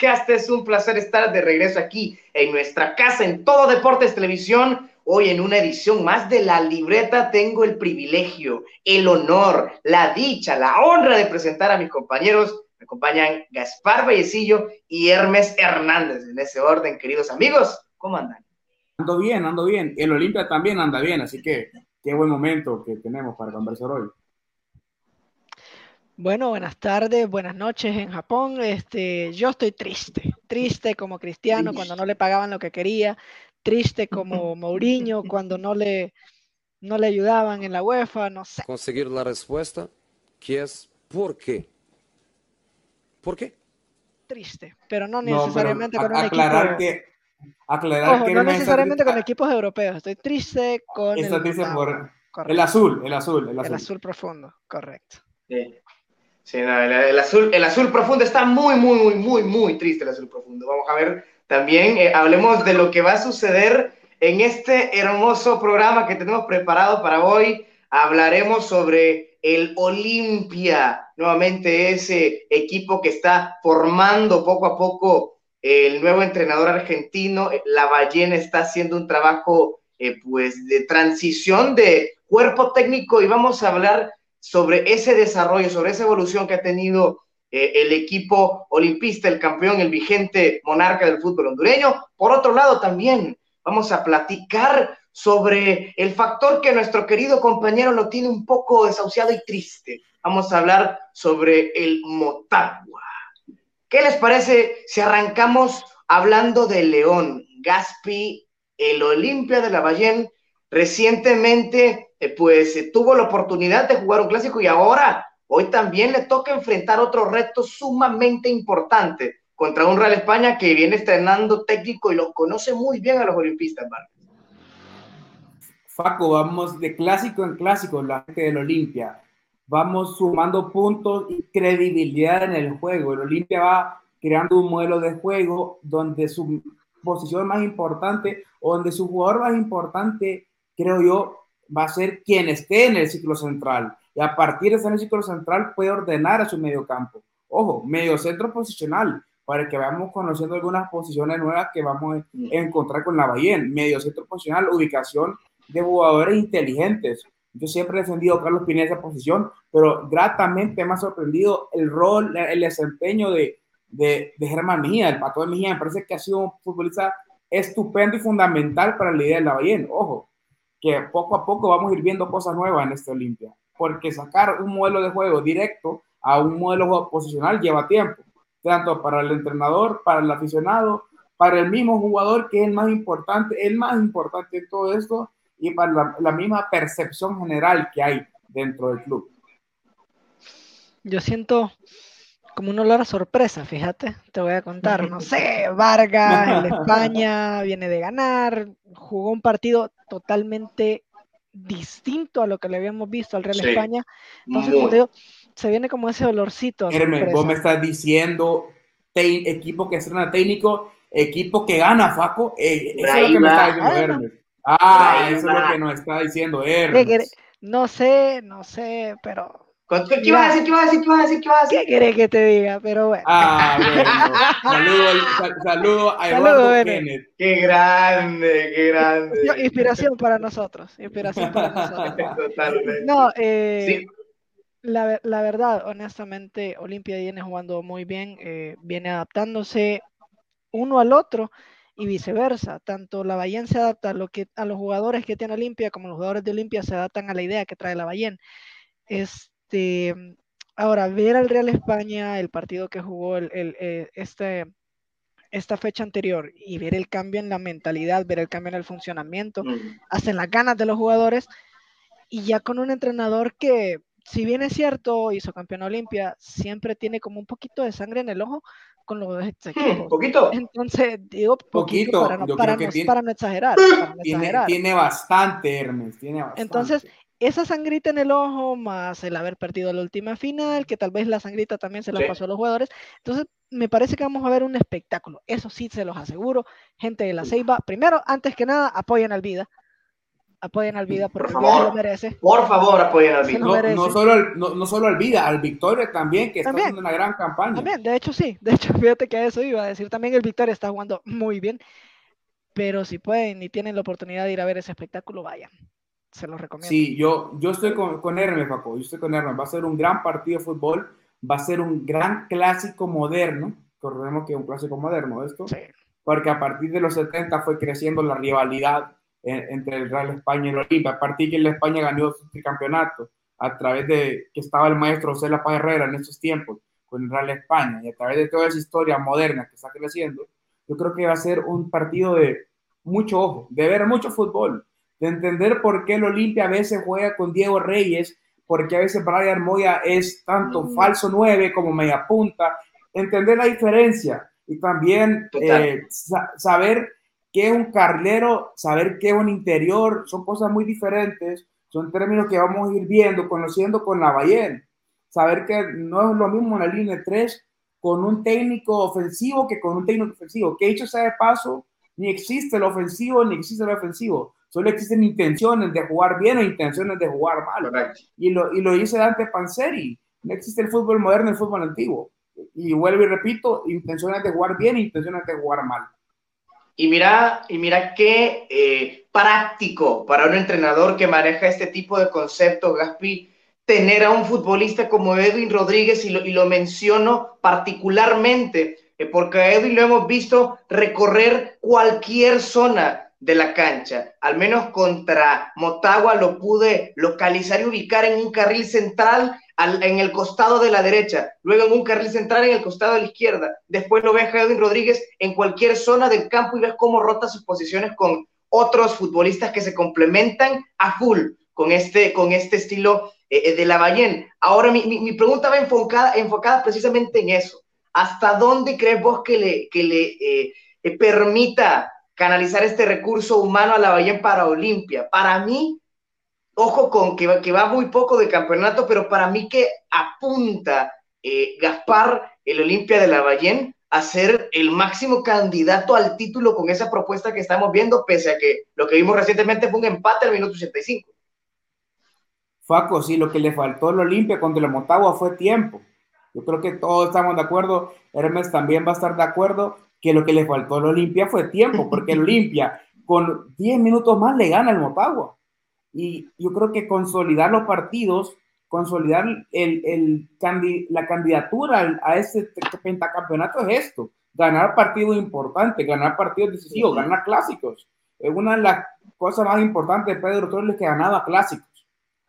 Podcast. Es un placer estar de regreso aquí en nuestra casa en Todo Deportes Televisión. Hoy en una edición más de La Libreta tengo el privilegio, el honor, la dicha, la honra de presentar a mis compañeros. Me acompañan Gaspar Vallecillo y Hermes Hernández. En ese orden, queridos amigos, ¿cómo andan? Ando bien, ando bien. El Olimpia también anda bien, así que qué buen momento que tenemos para conversar hoy. Bueno, buenas tardes, buenas noches en Japón. Este, yo estoy triste, triste como Cristiano cuando no le pagaban lo que quería, triste como Mourinho cuando no le, no le ayudaban en la UEFA, no sé. Conseguir la respuesta, que es ¿por qué? ¿Por qué? Triste, pero no necesariamente con un aclarar equipo. Que, aclarar que no necesariamente con equipos europeos, estoy triste con el, el azul, el azul, el azul. El azul profundo, correcto. Sí. Sí, el, azul, el azul profundo está muy, muy, muy, muy, muy triste el azul profundo. Vamos a ver también, eh, hablemos de lo que va a suceder en este hermoso programa que tenemos preparado para hoy. Hablaremos sobre el Olimpia, nuevamente ese equipo que está formando poco a poco el nuevo entrenador argentino. La Ballena está haciendo un trabajo eh, pues de transición de cuerpo técnico y vamos a hablar sobre ese desarrollo, sobre esa evolución que ha tenido eh, el equipo olimpista, el campeón, el vigente monarca del fútbol hondureño. Por otro lado, también vamos a platicar sobre el factor que nuestro querido compañero lo tiene un poco desahuciado y triste. Vamos a hablar sobre el Motagua. ¿Qué les parece si arrancamos hablando de León, Gaspi, el Olimpia de la Ballén, recientemente eh, pues eh, tuvo la oportunidad de jugar un clásico y ahora, hoy también le toca enfrentar otro reto sumamente importante contra un Real España que viene estrenando técnico y lo conoce muy bien a los olimpistas, Faco, vamos de clásico en clásico, la gente del Olimpia. Vamos sumando puntos y credibilidad en el juego. El Olimpia va creando un modelo de juego donde su posición más importante, donde su jugador más importante, creo yo, va a ser quien esté en el ciclo central. Y a partir de estar en el ciclo central puede ordenar a su medio campo. Ojo, medio centro posicional, para que vayamos conociendo algunas posiciones nuevas que vamos a encontrar con la Bahía. Medio centro posicional, ubicación de jugadores inteligentes. Yo siempre he defendido a Carlos Pineda esa posición, pero gratamente me ha sorprendido el rol, el desempeño de, de, de Germán Mejía, el pato de Mejía. Me parece que ha sido un futbolista estupendo y fundamental para la idea de la Bahía. Ojo, que poco a poco vamos a ir viendo cosas nuevas en este Olimpia, porque sacar un modelo de juego directo a un modelo posicional lleva tiempo, tanto para el entrenador, para el aficionado, para el mismo jugador que es el más importante, el más importante en todo esto, y para la, la misma percepción general que hay dentro del club. Yo siento como un olor a sorpresa, fíjate, te voy a contar, no sé, Vargas, el España viene de ganar, jugó un partido totalmente distinto a lo que le habíamos visto al Real España, entonces como digo, se viene como ese olorcito. Hermes, vos me estás diciendo equipo que estrena técnico, equipo que gana, Faco, eh, eso es lo que me está diciendo Hermes. Ah, eso es lo que nos está diciendo Hermes. No sé, no sé, pero ¿Qué vas a decir? ¿Qué vas a decir? ¿Qué vas a decir? ¿Qué vas a decir? ¿Qué querés que te diga? Pero bueno. Ah, bueno. Saludos saludo a Eduardo Kenneth. Qué grande, qué grande. Inspiración para nosotros. Inspiración para nosotros. Totalmente. No, eh, sí. la, la, verdad, honestamente, Olimpia viene jugando muy bien, eh, viene adaptándose uno al otro y viceversa. Tanto la Bayern se adapta a, lo que, a los jugadores que tiene Olimpia como los jugadores de Olimpia se adaptan a la idea que trae la Bayern. Es, este, ahora, ver al Real España, el partido que jugó el, el, eh, este, esta fecha anterior y ver el cambio en la mentalidad, ver el cambio en el funcionamiento, mm. hasta en las ganas de los jugadores, y ya con un entrenador que, si bien es cierto, hizo campeón Olimpia, siempre tiene como un poquito de sangre en el ojo con los dos equipos. ¿Poquito? Entonces, digo poquito, para, no, para, no, para, no, exagerar. Para no tiene, exagerar. tiene, bastante, Hermes, tiene bastante. Entonces, esa sangrita en el ojo, más el haber perdido la última final, que tal vez la sangrita también se la sí. pasó a los jugadores. Entonces, me parece que vamos a ver un espectáculo. Eso sí, se los aseguro. Gente de la Ceiba, primero, antes que nada, apoyen al Vida. apoyen al Vida porque Por favor. lo merece. Por favor, apoyen al Vida. No, solo, al- no, no solo al Vida, al Victoria también, que está haciendo una gran campaña. También, de hecho sí, de hecho fíjate que a eso iba a decir también el Victoria está jugando muy bien, pero si pueden y tienen la oportunidad de ir a ver ese espectáculo, vayan, se los recomiendo. Sí, yo, yo estoy con, con Hermes, Paco. Yo estoy con Hermes. Va a ser un gran partido de fútbol. Va a ser un gran clásico moderno. Recordemos que es un clásico moderno esto. Sí. Porque a partir de los 70 fue creciendo la rivalidad en- entre el Real España y el Olimpia. A partir que el España ganó su tricampeonato a través de que estaba el maestro José La Paz Herrera en esos tiempos con el Real España y a través de toda esa historia moderna que está creciendo, yo creo que va a ser un partido de mucho ojo, de ver mucho fútbol, de entender por qué el Olimpia a veces juega con Diego Reyes, porque a veces Brian Moya es tanto Mm. falso 9 como media punta, entender la diferencia y también eh, sa- saber qué es un carlero, saber qué es un interior, son cosas muy diferentes, son términos que vamos a ir viendo, conociendo con la Bayern. Saber que no es lo mismo en la línea 3 con un técnico ofensivo que con un técnico ofensivo. Que dicho sea de paso, ni existe el ofensivo ni existe el ofensivo. Solo existen intenciones de jugar bien o intenciones de jugar mal. Correcto. Y lo, y lo dice Dante Panzeri. No existe el fútbol moderno y el fútbol antiguo. Y vuelvo y repito, intenciones de jugar bien e intenciones de jugar mal. Y mira, y mira qué eh, práctico para un entrenador que maneja este tipo de conceptos, Gaspi, tener a un futbolista como Edwin Rodríguez, y lo, y lo menciono particularmente, eh, porque a Edwin lo hemos visto recorrer cualquier zona de la cancha. Al menos contra Motagua lo pude localizar y ubicar en un carril central al- en el costado de la derecha, luego en un carril central en el costado de la izquierda. Después lo ves a Edwin Rodríguez en cualquier zona del campo y ves cómo rota sus posiciones con otros futbolistas que se complementan a full con este, con este estilo eh, de la Bayern. Ahora mi, mi, pregunta va enfocada, enfocada precisamente en eso. ¿Hasta dónde crees vos que le, que le eh, eh, permita canalizar este recurso humano a la Bayern para Olimpia? Para mí, ojo con que, va- muy poco de campeonato, pero para mí que apunta eh, Gaspar, el Olimpia de la Bayern, a ser el máximo candidato al título con esa propuesta que estamos viendo, pese a que lo que vimos recientemente fue un empate al minuto 85. Faco, sí, lo que le faltó al Olimpia contra el Motagua fue tiempo. Yo creo que todos estamos de acuerdo, Hermes también va a estar de acuerdo que lo que le faltó al Olimpia fue tiempo, porque el Olimpia con 10 minutos más le gana al Motagua. Y yo creo que consolidar los partidos, consolidar el, el la candidatura a te- pentacampeonato es esto, ganar partidos importantes, ganar partidos decisivos, Ujú. ganar clásicos. Es una de las cosas más importantes de Pedro Torres que ganaba clásicos.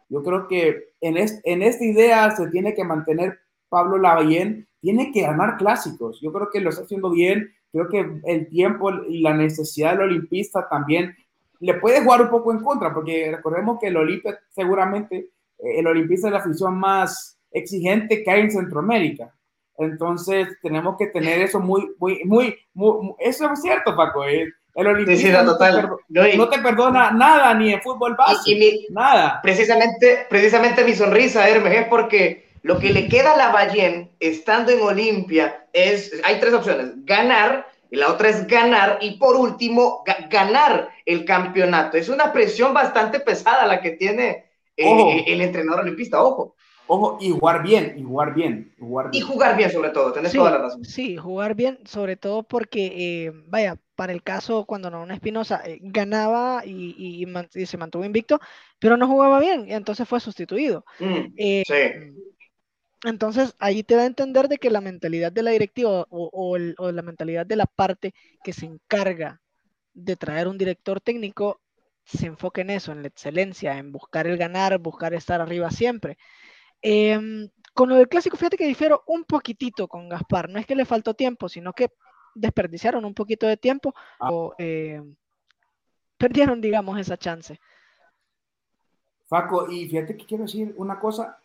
Yo creo que en, es- en esta idea se tiene que mantener Pablo Lavallén, tiene que ganar clásicos. Yo creo que lo está haciendo bien. Creo que el tiempo y la necesidad del olimpista también le puede jugar un poco en contra, porque recordemos que el Olimpia seguramente, eh, el olimpista es la afición más exigente que hay en Centroamérica. Entonces tenemos que tener eso muy, muy, muy, muy- eso es cierto, Paco. eh, El Sí, olimpista no, no, te total. perdo- No, te perdona nada, ni en fútbol mi- nada. precisamente, precisamente mi sonrisa, Hermes, es porque lo que le queda a la Bayern estando en Olimpia es, hay tres opciones, ganar, y la otra es ganar, y por último, ga- ganar el campeonato. Es una presión bastante pesada la que tiene eh, Ojo. el entrenador olimpista, ojo, Ojo, y jugar bien, y jugar bien, y jugar y bien. jugar bien sobre todo, tenés Sí, toda la razón. sí, jugar bien, sobre todo porque, eh, vaya, para el caso cuando Norman Espinosa eh, ganaba y, y- y man- y se mantuvo invicto, pero no jugaba bien, y entonces fue sustituido. Mm, Eh, sí. Entonces ahí te da a entender de que la mentalidad de la directiva o, o el- o la mentalidad de la parte que se encarga de traer un director técnico se enfoca en eso, en la excelencia, en buscar el ganar, buscar estar arriba siempre. Em, con lo del clásico, fíjate que difiero un poquitito con Gaspar. No es que le faltó tiempo, sino que desperdiciaron un poquito de tiempo Ah. o eh, perdieron, digamos, esa chance. Faco, y fíjate que quiero decir una cosa.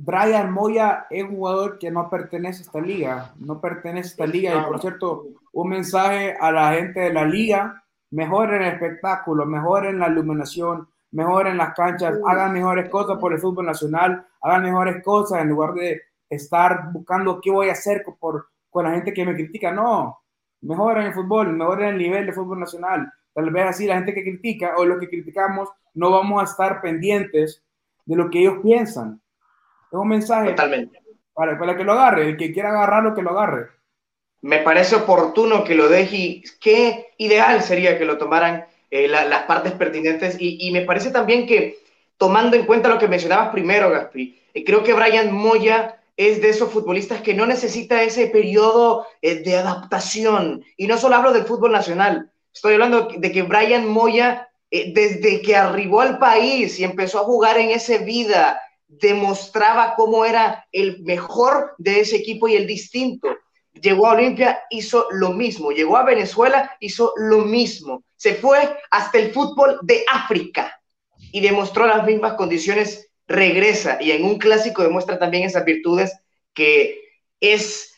Brian Moya es un jugador que no pertenece a esta liga, no pertenece a esta liga. Y por cierto, un mensaje a la gente de la liga: mejoren el espectáculo, mejoren la iluminación, mejoren las canchas, hagan mejores cosas por el fútbol nacional, hagan mejores cosas en lugar de estar buscando qué voy a hacer por, con la gente que me critica. No, mejoren el fútbol, mejoren el nivel de fútbol nacional. tal vez así la gente que critica o lo que criticamos no vamos a estar pendientes de lo que ellos piensan. Es un mensaje Totalmente. para, para que lo agarre, el que quiera agarrarlo, que lo agarre. Me parece oportuno que lo deje y qué ideal sería que lo tomaran eh, la- las partes pertinentes y, y me parece también que tomando en cuenta lo que mencionabas primero, Gaspi, eh, creo que Brian Moya es de esos futbolistas que no necesita ese periodo eh, de adaptación y no solo hablo del fútbol nacional, estoy hablando de que Brian Moya desde que arribó al país y empezó a jugar en ese vida demostraba cómo era el mejor de ese equipo y el distinto llegó a Olimpia, hizo lo mismo. Llegó a Venezuela, hizo lo mismo. Se fue hasta el fútbol de África y demostró las mismas condiciones. Regresa y en un clásico demuestra también esas virtudes que es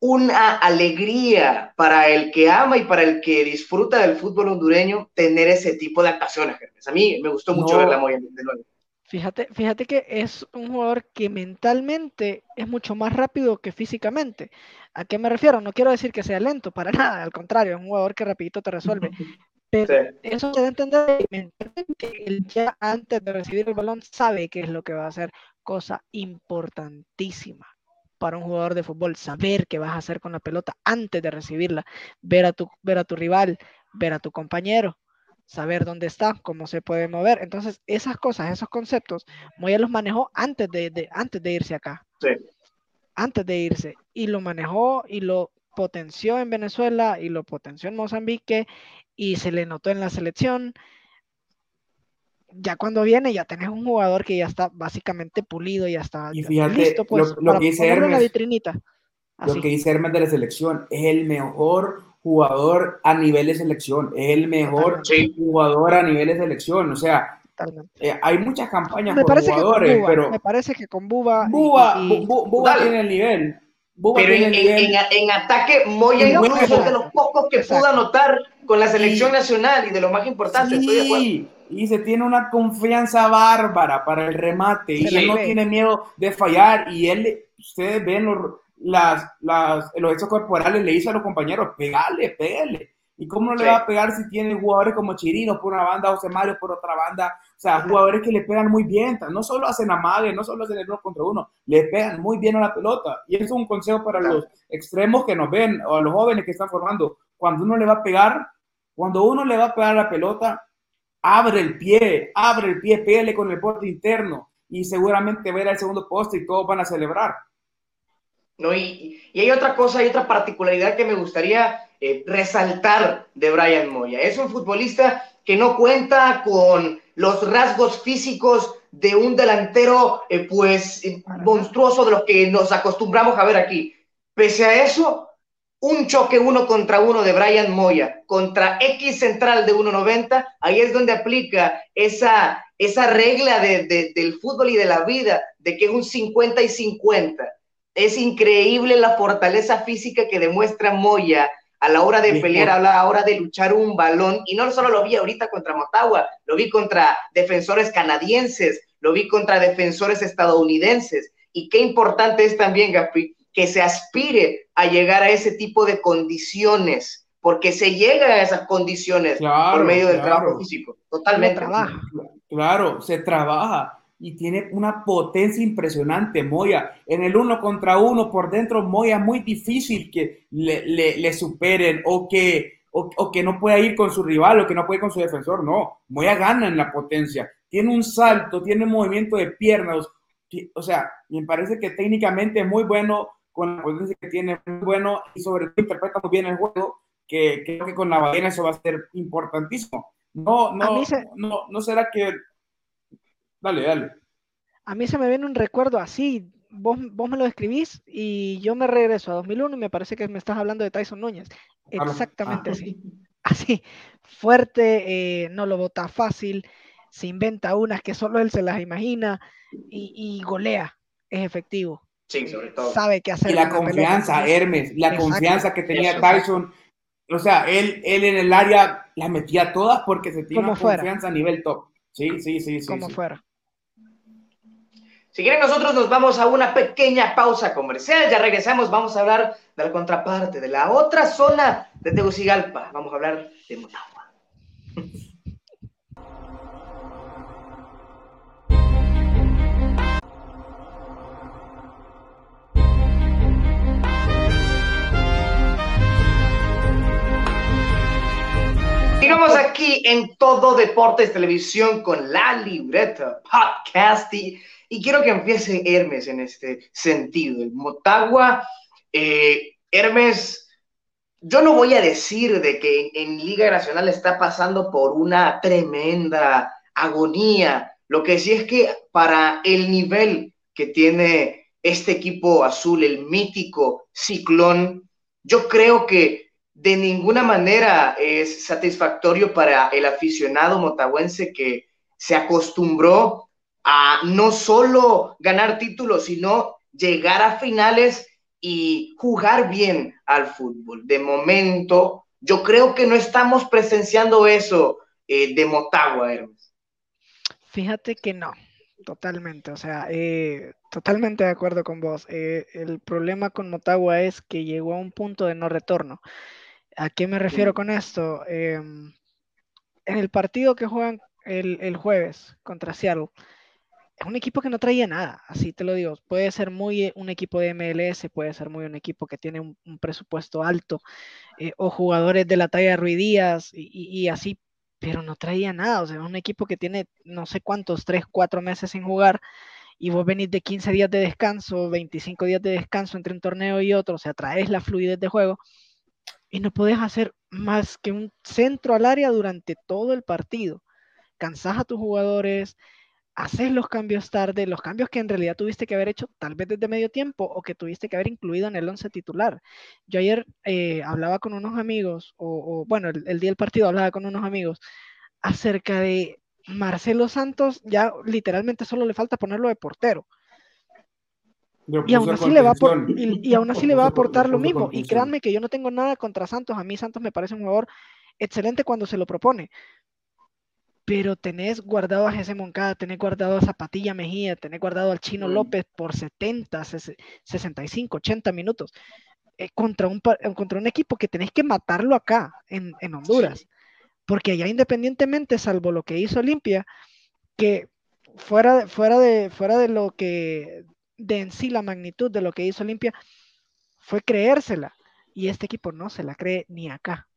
una alegría para el que ama y para el que disfruta del fútbol hondureño tener ese tipo de actuaciones. A mí me gustó mucho No. verla muy de nuevo. Fíjate, fíjate que es un jugador que mentalmente es mucho más rápido que físicamente. ¿A qué me refiero? No quiero decir que sea lento, para nada, al contrario, es un jugador que rapidito te resuelve. Pero Sí. eso se da a entender que mentalmente él ya antes de recibir el balón sabe qué es lo que va a hacer, cosa importantísima para un jugador de fútbol, saber qué vas a hacer con la pelota antes de recibirla, ver a tu, ver a tu rival, ver a tu compañero, saber dónde está, cómo se puede mover. Entonces, esas cosas, esos conceptos, Moya los manejó antes de, de- antes de irse acá, Sí. antes de irse, y lo manejó y lo potenció en Venezuela y lo potenció en Mozambique y se le notó en la selección. Ya cuando viene, ya tenés un jugador que ya está básicamente pulido, ya está Y ya fíjate, listo pues, lo- lo para que dice la vitrinita. Lo Así. que dice Hermes de la selección, es el mejor jugador a nivel de selección, es el mejor Sí. jugador a nivel de selección. O sea, eh, hay muchas campañas Me por parece, que con jugadores, Buba, pero me parece que con Buba, y- Buba, y- y- Bu- Bu- Buba tiene el nivel. Buba Pero tiene en, el en- nivel. en- en ataque, Moya Y incluso Moya- es de los pocos que Exacto. pudo anotar con la selección Y- nacional y de lo más importante, estoy de acuerdo. Sí, y se tiene una confianza bárbara para el remate y Se la él no cree. tiene miedo de fallar y él, ustedes ven los, las, las, los hechos corporales, le dice a los compañeros, pegale, pégale. ¿Y cómo no le va a pegar si tiene jugadores como Chirino por una banda, José Mario por otra banda? O sea, jugadores que le pegan muy bien, no solo hacen amague, no solo hacen el uno contra uno, le pegan muy bien a la pelota. Y eso es un consejo para los extremos que nos ven o a los jóvenes que están formando. Cuando uno le va a pegar, cuando uno le va a pegar a la pelota, abre el pie, abre el pie, pégale con el borde interno y seguramente ver al segundo poste y todos van a celebrar. ¿No? Y, y hay otra cosa, hay otra particularidad que me gustaría eh, resaltar de Brian Moya. Es un futbolista que no cuenta con los rasgos físicos de un delantero, eh, pues, eh, monstruoso de los que nos acostumbramos a ver aquí. Pese a eso, un choque uno contra uno de Brian Moya contra X central de 1.90, ahí es donde aplica esa, esa regla de, de, del fútbol y de la vida, de que es un 50 y 50. Es increíble la fortaleza física que demuestra Moya a la hora de pelear, a la hora de luchar un balón. Y no solo lo vi ahorita contra Motagua, lo vi contra defensores canadienses, lo vi contra defensores estadounidenses. Y qué importante es también, Gaspi, que se aspire a llegar a ese tipo de condiciones, porque se llega a esas condiciones Claro, por medio del claro. trabajo físico. Totalmente. trabaja. Claro, se trabaja y tiene una potencia impresionante, Moya. En el uno contra uno por dentro, Moya es muy difícil que le, le- le superen o que, o, o que no pueda ir con su rival o que no pueda ir con su defensor. No, Moya gana en la potencia. Tiene un salto, tiene un movimiento de piernas. O sea, me parece que técnicamente es muy bueno con la potencia que tiene, muy bueno y sobre todo interpreta muy bien el juego, que creo que con la ballena eso va a ser importantísimo. No, no, se- no, no será que Dale, dale. A mí se me viene un recuerdo así. Vos, vos me lo describís y yo me regreso a 2001 y me parece que me estás hablando de Tyson Núñez. Claro. Exactamente Ah. así. Así, fuerte, eh, no lo bota fácil, se inventa unas que solo él se las imagina y, y golea, es efectivo. Sí, sobre todo. Sabe qué hacer. Y la pelota. confianza, Hermes, la Exacto. confianza que tenía Eso. Tyson. O sea, él, él en el área las metía todas porque se tiene Como una fuera. confianza a nivel top. Sí, sí, sí, sí. como sí. fuera. Si quieren, nosotros nos vamos a una pequeña pausa comercial. Ya regresamos, vamos a hablar de la contraparte, de la otra zona de Tegucigalpa. Vamos a hablar de Motagua. Sigamos aquí en Todo Deportes Televisión con la libreta podcast y quiero que empiece Hermes en este sentido. El Motagua, eh, Hermes, yo no voy a decir de que en Liga Nacional está pasando por una tremenda agonía. Lo que sí es que para el nivel que tiene este equipo azul, el mítico Ciclón, yo creo que de ninguna manera es satisfactorio para el aficionado motahuense que se acostumbró a no solo ganar títulos, sino llegar a finales y jugar bien al fútbol. De momento, yo creo que no estamos presenciando eso eh, de Motagua, Hermes. Fíjate que no, totalmente. O sea, eh, totalmente de acuerdo con vos. Eh, el problema con Motagua es que llegó a un punto de no retorno. ¿A qué me refiero con esto? Em, en el partido que juegan el, jueves contra Seattle, es un equipo que no traía nada, así te lo digo. Puede ser muy un equipo de MLS, puede ser muy un equipo que tiene un, presupuesto alto, eh, o jugadores de la talla de Ruidías y, y, así, pero no traía nada. O sea, es un equipo que tiene no sé cuántos, tres, cuatro meses sin jugar y vos venís de 15 días de descanso, 25 días de descanso entre un torneo y otro, o sea, traes la fluidez de juego y no puedes hacer más que un centro al área durante todo el partido. Cansás a tus jugadores, haces los cambios tarde, los cambios que en realidad tuviste que haber hecho tal vez desde medio tiempo o que tuviste que haber incluido en el once titular. Yo ayer eh, hablaba con unos amigos, o, bueno, el, el, día del partido hablaba con unos amigos acerca de Marcelo Santos, ya literalmente solo le falta ponerlo de portero. Y aún, así le va y, aún así le va a aportar lo mismo. Y créanme que yo no tengo nada contra Santos. A mí Santos me parece un jugador excelente cuando se lo propone. Pero tenés guardado a Jesse Moncada, tenés guardado a Zapatilla Mejía, tenés guardado al Chino López por 70, 65, 80 minutos. Eh, contra, un, contra un equipo que tenés que matarlo acá, en, en Honduras. Porque allá independientemente, salvo lo que hizo Olimpia, que fuera, fuera, de, fuera de lo que de en sí la magnitud de lo que hizo Olimpia fue creérsela. Y este equipo no se la cree ni acá.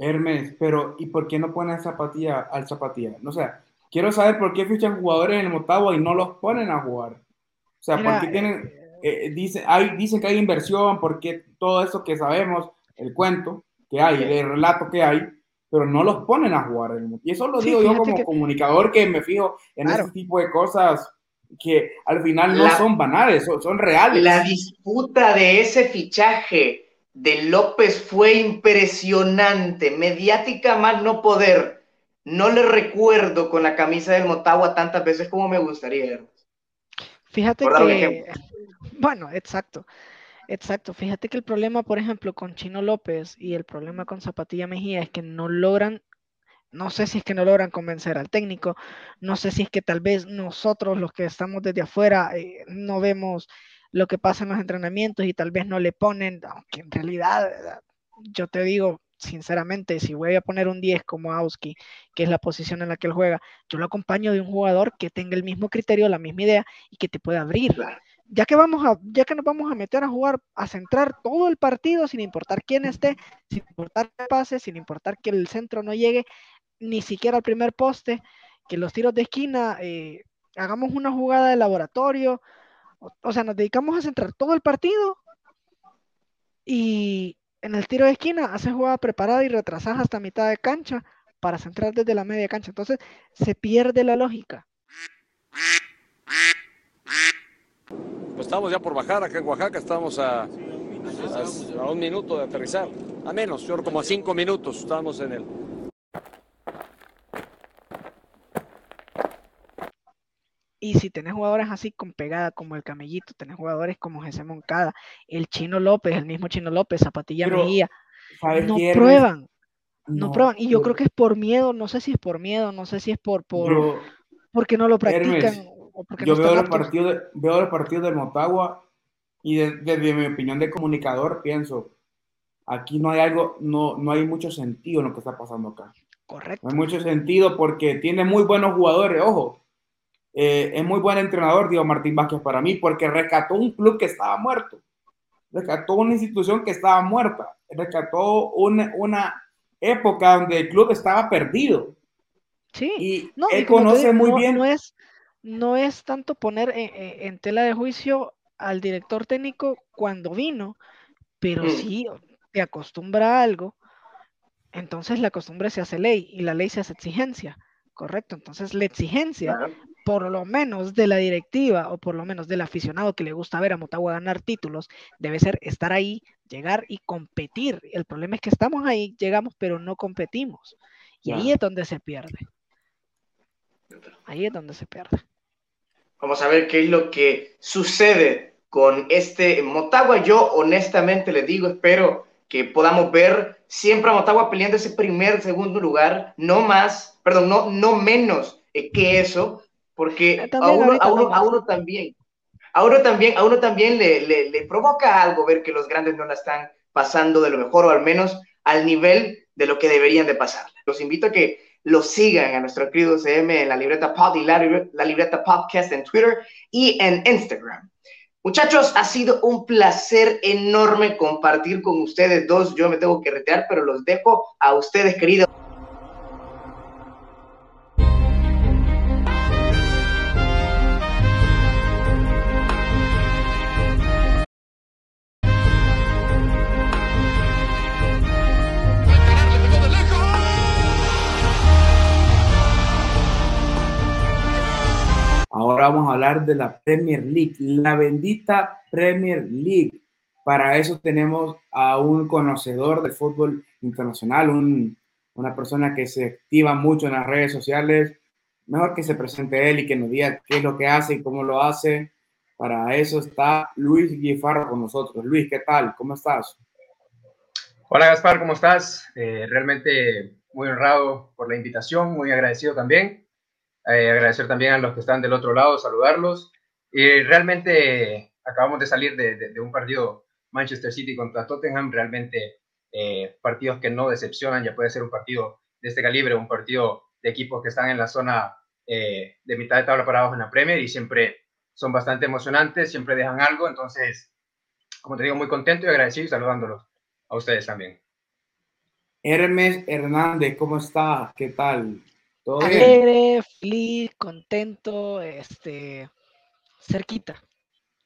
Hermes, pero ¿y por qué no ponen zapatilla al zapatilla? No sé, quiero saber por qué fichan jugadores en el Motagua y no los ponen a jugar. O sea, ¿por qué tienen, eh, eh, dice, hay, dicen que hay inversión, porque todo eso que sabemos, el cuento que hay, el relato que hay, pero no los ponen a jugar. Y eso lo digo yo como comunicador que me fijo en ese tipo de cosas que al final no son banales, son, reales. La disputa de ese fichaje de López fue impresionante, mediática más no poder. No le recuerdo con la camisa del Motagua tantas veces como me gustaría. Fíjate que, bueno, exacto, exacto. Fíjate que el problema, por ejemplo, con Chino López y el problema con Zapatilla Mejía es que no logran no sé si es que no logran convencer al técnico, no sé si es que tal vez nosotros los que estamos desde afuera eh, no vemos lo que pasa en los entrenamientos y tal vez no le ponen, aunque en realidad yo te digo sinceramente, si voy a poner un 10 como Auski, que es la posición en la que él juega, yo lo acompaño de un jugador que tenga el mismo criterio, la misma idea y que te pueda abrir. Ya que, vamos a, ya que nos vamos a meter a jugar, a centrar todo el partido sin importar quién esté, sin importar que pase, sin importar que el centro no llegue, ni siquiera al primer poste, que los tiros de esquina, eh, hagamos una jugada de laboratorio, o, sea, nos dedicamos a centrar todo el partido y en el tiro de esquina haces jugada preparada y retrasas hasta mitad de cancha para centrar desde la media cancha. Entonces se pierde la lógica. Pues estamos ya por bajar acá en Oaxaca, estamos a, a, un minuto de aterrizar, a menos, yo como a cinco minutos estamos en el, Y si tenés jugadores así con pegada como el Camellito, tenés jugadores como José Moncada, el Chino López, el mismo Chino López, Zapatilla Mejía, no prueban, no, prueban. Y yo creo que es por miedo, no sé si es por miedo, no sé si es por, por porque no lo practican. yo veo, los partidos de, veo los partidos del Motagua y desde mi opinión de comunicador pienso, aquí no hay algo, no, no hay mucho sentido en lo que está pasando acá. Correcto. No hay mucho sentido porque tiene muy buenos jugadores, ojo, eh, es muy buen entrenador, Diego Martín Vázquez, para mí, porque rescató un club que estaba muerto, rescató una institución que estaba muerta, rescató una, una época donde el club estaba perdido. Sí, Y no, él y conoce digo, muy no, bien. no es, no es tanto poner en, en- en tela de juicio al director técnico cuando vino, pero Mm. sí te acostumbra a algo, entonces la costumbre se hace ley y la ley se hace exigencia, correcto. Entonces la exigencia, Claro. Por lo menos de la directiva o por lo menos del aficionado que le gusta ver a Motagua ganar títulos, debe ser estar ahí, llegar y competir. El problema es que estamos ahí, llegamos, pero no competimos. Y ahí es donde se pierde. Ahí es donde se pierde. Vamos a ver qué es lo que sucede con este Motagua. Yo honestamente le digo, espero que podamos ver siempre a Motagua peleando ese primer, segundo lugar, no más, perdón, no, no menos eh, que eso, porque Eh, a uno, a uno, no a uno también, a uno también, a uno también le, le, le provoca algo ver que los grandes no la están pasando de lo mejor o al menos al nivel de lo que deberían de pasar. Los invito a que lo sigan a nuestro querido CM en la libreta pod y la, la libreta podcast en Twitter y en Instagram. Muchachos, ha sido un placer enorme compartir con ustedes dos. Yo me tengo que retirar, pero los dejo a ustedes, queridos. Hablar de la Premier League, la bendita Premier League. Para eso tenemos a un conocedor del fútbol internacional, un- una persona que se activa mucho en las redes sociales. Mejor que se presente él y que nos diga qué es lo que hace y cómo lo hace. Para eso está Luis Guifarro con nosotros. Luis, ¿qué tal? ¿Cómo estás? Hola Gaspar, ¿cómo estás? Eh, realmente muy honrado por la invitación, muy agradecido también. Eh, agradecer también a los que están del otro lado, saludarlos. Y realmente acabamos de salir de, de- de un partido Manchester City contra Tottenham, realmente eh, partidos que no decepcionan, ya puede ser un partido de este calibre, un partido de equipos que están en la zona eh, de mitad de tabla para abajo en la Premier y siempre son bastante emocionantes, siempre dejan algo, entonces, como te digo, muy contento y agradecido y saludándolos a ustedes también. Hermes Hernández, ¿cómo está? ¿Qué tal? ¿Todo bien? Alegre, feliz, contento, este, cerquita,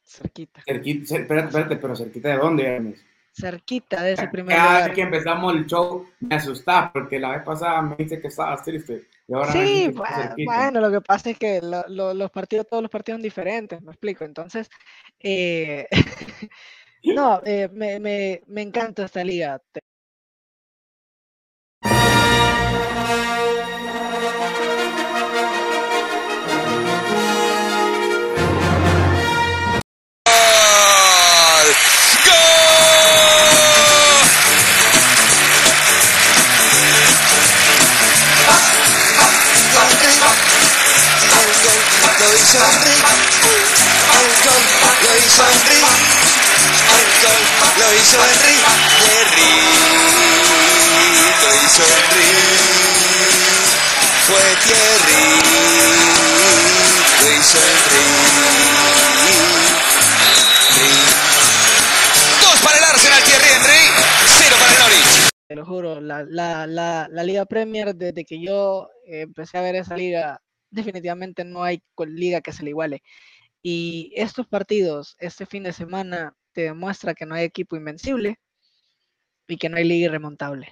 cerquita, Cerquita, cer- espérate, espérate, pero cerquita de dónde, Hermes? cerquita de ese primer Cada lugar. vez que empezamos el show me asustaba porque la vez pasada me dice que estabas triste y ahora Sí, bueno, lo que pasa es que lo- lo- los partidos, todos los partidos son diferentes, me explico. Entonces, eh, no, eh, me, me, me encanta esta liga. Te- la, Liga Premier, desde que yo eh, empecé a ver esa liga, definitivamente no hay liga que se le iguale. Y estos partidos, este fin de semana, te demuestra que no hay equipo invencible y que no hay liga irremontable.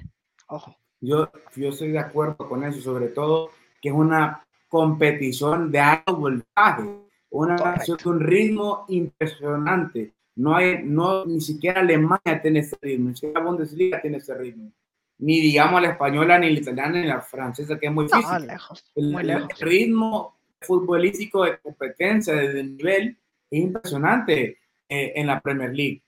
Ojo. Yo, yo estoy de acuerdo con eso, sobre todo que es una competición de alto voltaje, una un ritmo impresionante. No hay, no, ni siquiera Alemania tiene ese ritmo, ni siquiera Bundesliga tiene ese ritmo. Ni digamos la española, ni la italiana, ni la francesa, que es muy No, física. lejos, el, muy el lejos. ritmo futbolístico de competencia, de nivel, es impresionante eh, en la Premier League.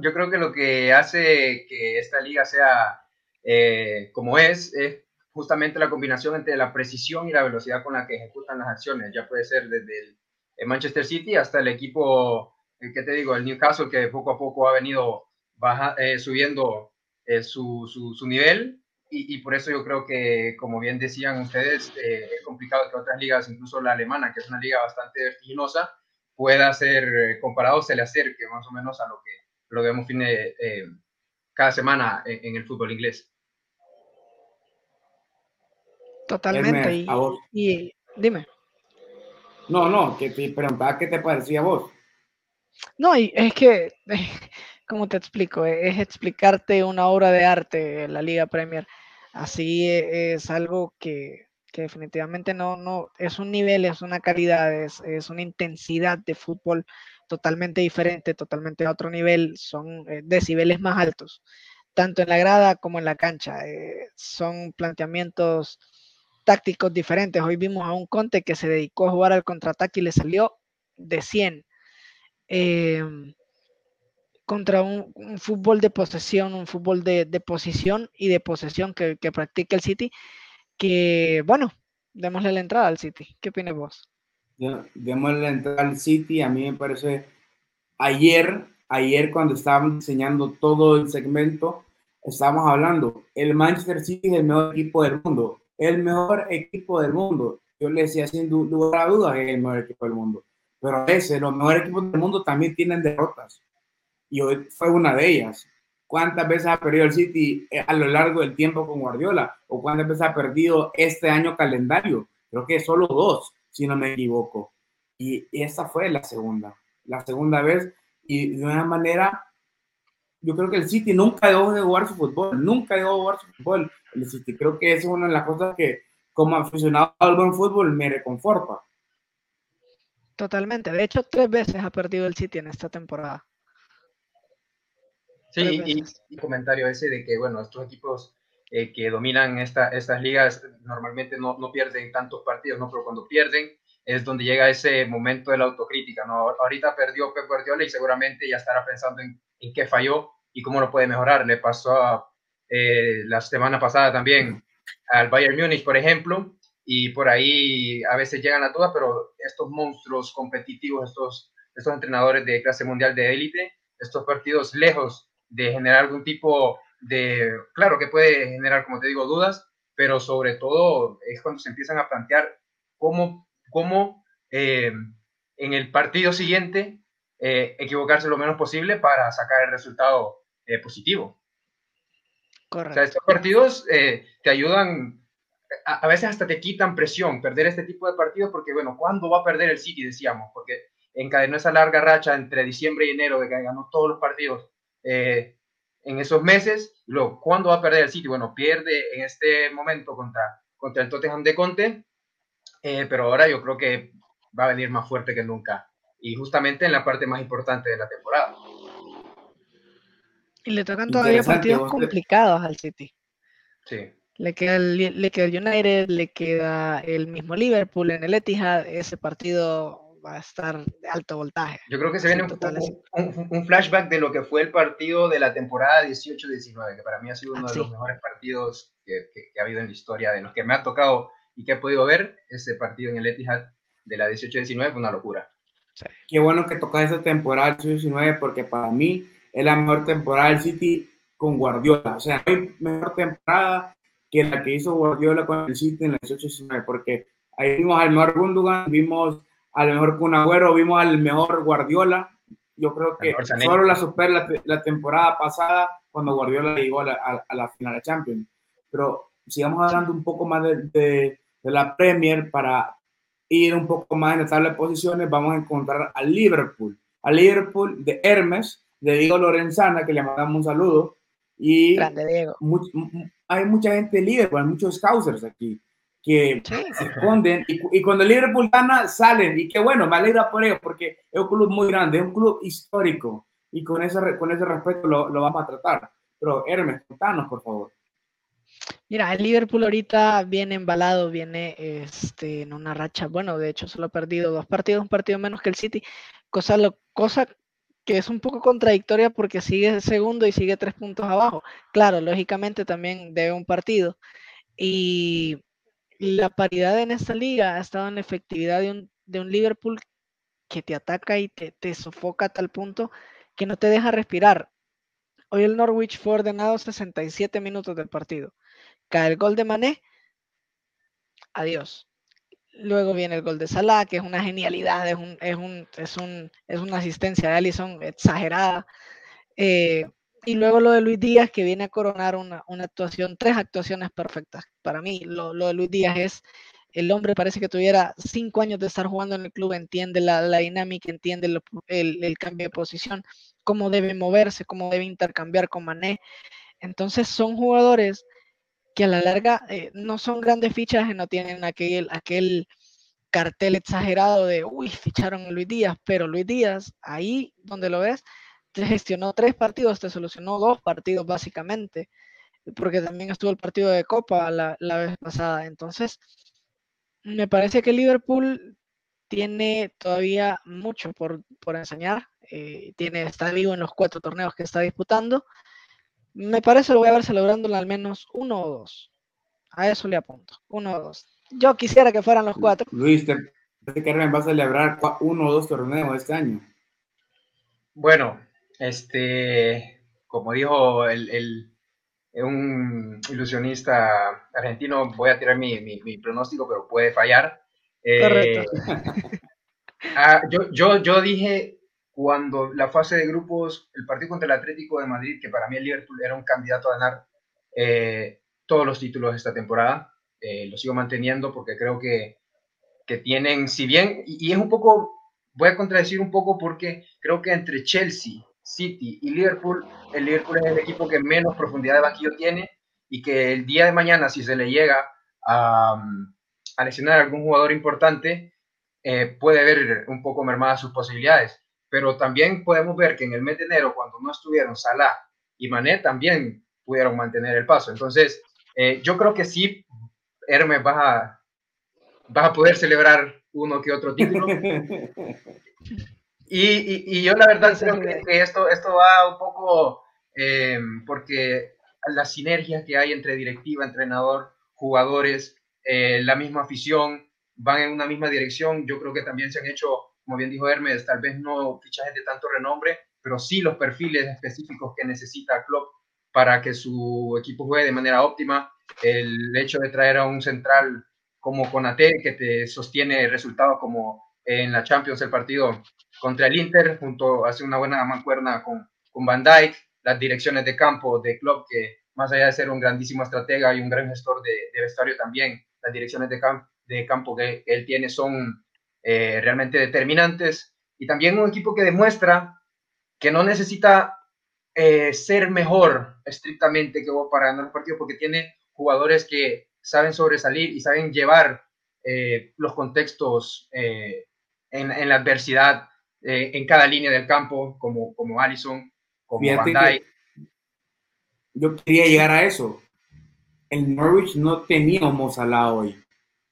Yo creo que lo que hace que esta liga sea eh, como es, es justamente la combinación entre la precisión y la velocidad con la que ejecutan las acciones. Ya puede ser desde el, el Manchester City hasta el equipo, eh, ¿qué te digo? El Newcastle, que poco a poco ha venido baja, eh, subiendo eh, su, su, su nivel. Y, y por eso yo creo que, como bien decían ustedes, eh, es complicado que otras ligas, incluso la alemana, que es una liga bastante vertiginosa, pueda ser eh, comparado, se le acerque más o menos a lo que lo vemos fin de, eh, cada semana en, en el fútbol inglés. Totalmente. Hermes, Y, a vos. y dime. No, no, que te preguntaba qué te parecía a vos. No, y es que, ¿cómo te explico? Es explicarte una obra de arte en la Liga Premier. Así e- es algo que, que definitivamente no, no, es un nivel, es una calidad, es, es una intensidad de fútbol totalmente diferente, totalmente a otro nivel, son eh, decibeles más altos, tanto en la grada como en la cancha. eh, son planteamientos tácticos diferentes. Hoy vimos a un Conte que se dedicó a jugar al contraataque y le salió de 100 eh, contra un, un fútbol de posesión, un fútbol de, de posición y de posesión que, que practica el City, que bueno, démosle la entrada al City. ¿Qué opinas vos? Démosle la entrada al City, a mí me parece, ayer, ayer cuando estábamos diseñando todo el segmento, estábamos hablando, el Manchester City es el mejor equipo del mundo, el mejor equipo del mundo. Yo le decía sin lugar a dudas que es el mejor equipo del mundo, pero a veces los mejores equipos del mundo también tienen derrotas, y hoy fue una de ellas. ¿Cuántas veces ha perdido el City eh, a lo largo del tiempo con Guardiola? ¿O cuántas veces ha perdido este año calendario? Creo que solo dos, si no me equivoco. Y esa fue la segunda, la segunda vez. Y de una manera, yo creo que el City nunca dejó de jugar su fútbol, nunca dejó de jugar su fútbol. El City creo que es una de las cosas que como aficionado al buen fútbol me reconforta. Totalmente. De hecho, tres veces ha perdido el City en esta temporada. Sí, y, y comentario ese de que, bueno, estos equipos eh, que dominan esta, estas ligas normalmente no, no pierden tantos partidos, ¿no? Pero cuando pierden es donde llega ese momento de la autocrítica, ¿no? Ahorita perdió Pep Guardiola y seguramente ya estará pensando en, en qué falló y cómo lo puede mejorar. Le pasó a, eh, la semana pasada también al Bayern Múnich, por ejemplo, y por ahí a veces llegan a todas, pero estos monstruos competitivos, estos, estos entrenadores de clase mundial de élite, estos partidos lejos de generar algún tipo de, claro que puede generar, como te digo, dudas, pero sobre todo es cuando se empiezan a plantear cómo, cómo eh, en el partido siguiente eh, equivocarse lo menos posible para sacar el resultado eh, positivo. O Correcto. sea, estos partidos te ayudan, a, a, veces hasta te quitan presión perder este tipo de partidos porque, bueno, ¿cuándo va a perder el City? Decíamos, porque encadenó esa larga racha entre diciembre y enero de que ganó todos los partidos eh, en esos meses. Luego, ¿cuándo va a perder el City? Bueno, pierde en este momento contra, contra el Tottenham de Conte, eh, pero ahora yo creo que va a venir más fuerte que nunca. Y justamente en la parte más importante de la temporada. Y le tocan todavía partidos complicados al City. Sí. Le queda, el, le queda el United, le queda el mismo Liverpool en el Etihad. Ese partido va a estar de alto voltaje. Yo creo que se viene un, un, un, flashback de lo que fue el partido de la temporada 18-19, que para mí ha sido uno Ah, de sí. los mejores partidos que, que, que, ha habido en la historia, de los que me ha tocado y que he podido ver. Ese partido en el Etihad de la 18-19 fue una locura. Sí. Qué bueno que toca esa temporada 18-19 porque para mí es la mejor temporada del City con Guardiola. O sea, hay mejor temporada que la que hizo Guardiola con el City en la 18-19 porque ahí vimos al mejor Gundogan, vimos al mejor Kun Agüero, vimos al mejor Guardiola. Yo creo que solo la supera la, la, temporada pasada cuando Guardiola llegó a la, a, a la final de Champions. Pero sigamos hablando un poco más de, de, de, la Premier para ir un poco más en la tabla de posiciones. Vamos a encontrar al Liverpool, al Liverpool de Hermes, de Diego Lorenzana, que le mandamos un saludo. Y Grande Diego. Much, hay mucha gente de Liverpool, hay muchos scousers aquí que sí. se esconden y, y, cuando el Liverpool gana salen y qué bueno, me alegra por ellos porque es un club muy grande, es un club histórico y con ese, con ese respeto lo, lo vamos a tratar. Pero Hermes, contanos por favor. Mira, el Liverpool ahorita viene embalado, viene este, en una racha, bueno, de hecho solo ha perdido dos partidos, un partido menos que el City, cosa, lo, cosa que es un poco contradictoria porque sigue segundo y sigue tres puntos abajo. Claro, lógicamente también debe un partido. Y la paridad en esta liga ha estado en efectividad de un, de un Liverpool que te ataca y te, te, sofoca a tal punto que no te deja respirar. Hoy el Norwich fue ordenado 67 minutos del partido. Cae el gol de Mané, adiós. Luego viene el gol de Salah, que es una genialidad, es, un, es, un, es, un, es una asistencia de Allison exagerada. Eh, Y luego lo de Luis Díaz, que viene a coronar una, una actuación, tres actuaciones perfectas. Para mí, lo, lo, de Luis Díaz es, el hombre parece que tuviera cinco años de estar jugando en el club, entiende la, la dinámica, entiende el, el, cambio de posición, cómo debe moverse, cómo debe intercambiar con Mané. Entonces son jugadores que a la larga eh, no son grandes fichas, no tienen aquel, aquel cartel exagerado de, uy, ficharon a Luis Díaz, pero Luis Díaz, ahí donde lo ves, te gestionó tres partidos, te solucionó dos partidos básicamente, porque también estuvo el partido de Copa la, la vez pasada. Entonces, me parece que Liverpool tiene todavía mucho por, por enseñar, eh, tiene, está vivo en los cuatro torneos que está disputando. Me parece lo voy a ver celebrando al menos uno o dos. A eso le apunto, uno o dos. Yo quisiera que fueran los cuatro. Luis, ¿te parece que va a celebrar uno o dos torneos este año? Bueno, este, como dijo el, el, un ilusionista argentino, voy a tirar mi, mi, mi pronóstico, pero puede fallar. Eh, Correcto. ah, yo, yo, yo dije cuando la fase de grupos, el partido contra el Atlético de Madrid, que para mí el Liverpool era un candidato a ganar eh, todos los títulos de esta temporada, eh, lo sigo manteniendo porque creo que, que tienen, si bien, y, y, es un poco, voy a contradecir un poco porque creo que entre Chelsea, City y Liverpool, el Liverpool es el equipo que menos profundidad de banquillo tiene y que el día de mañana, si se le llega a, a lesionar algún jugador importante, eh, puede ver un poco mermadas sus posibilidades. Pero también podemos ver que en el mes de enero, cuando no estuvieron Salah y Mané, también pudieron mantener el paso. Entonces, eh, yo creo que sí Hermes, vas a, a poder celebrar uno que otro título. Y, y, y yo la verdad creo que, que, esto, esto va un poco eh, porque la sinergia que hay entre directiva, entrenador, jugadores, eh, la misma afición, van en una misma dirección. Yo creo que también se han hecho, como bien dijo Hermes, tal vez no fichajes de tanto renombre, pero sí los perfiles específicos que necesita Klopp para que su equipo juegue de manera óptima el hecho de traer a un central como Conate, que te sostiene resultados como en la Champions el partido contra el Inter, junto hace una buena mancuerna con, con Van Dijk, las direcciones de campo de Klopp, que más allá de ser un grandísimo estratega y un gran gestor de, de vestuario también, las direcciones de, camp de campo que, que, él tiene son eh, realmente determinantes. Y también un equipo que demuestra que no necesita eh, ser mejor estrictamente que vos para ganar un partido, porque tiene jugadores que saben sobresalir y saben llevar eh, los contextos eh, en, en, la adversidad eh, en cada línea del campo, como, como Allison, como Fíjate Van Dijk. Yo quería llegar a eso. El Norwich no tenía un Mozalá hoy.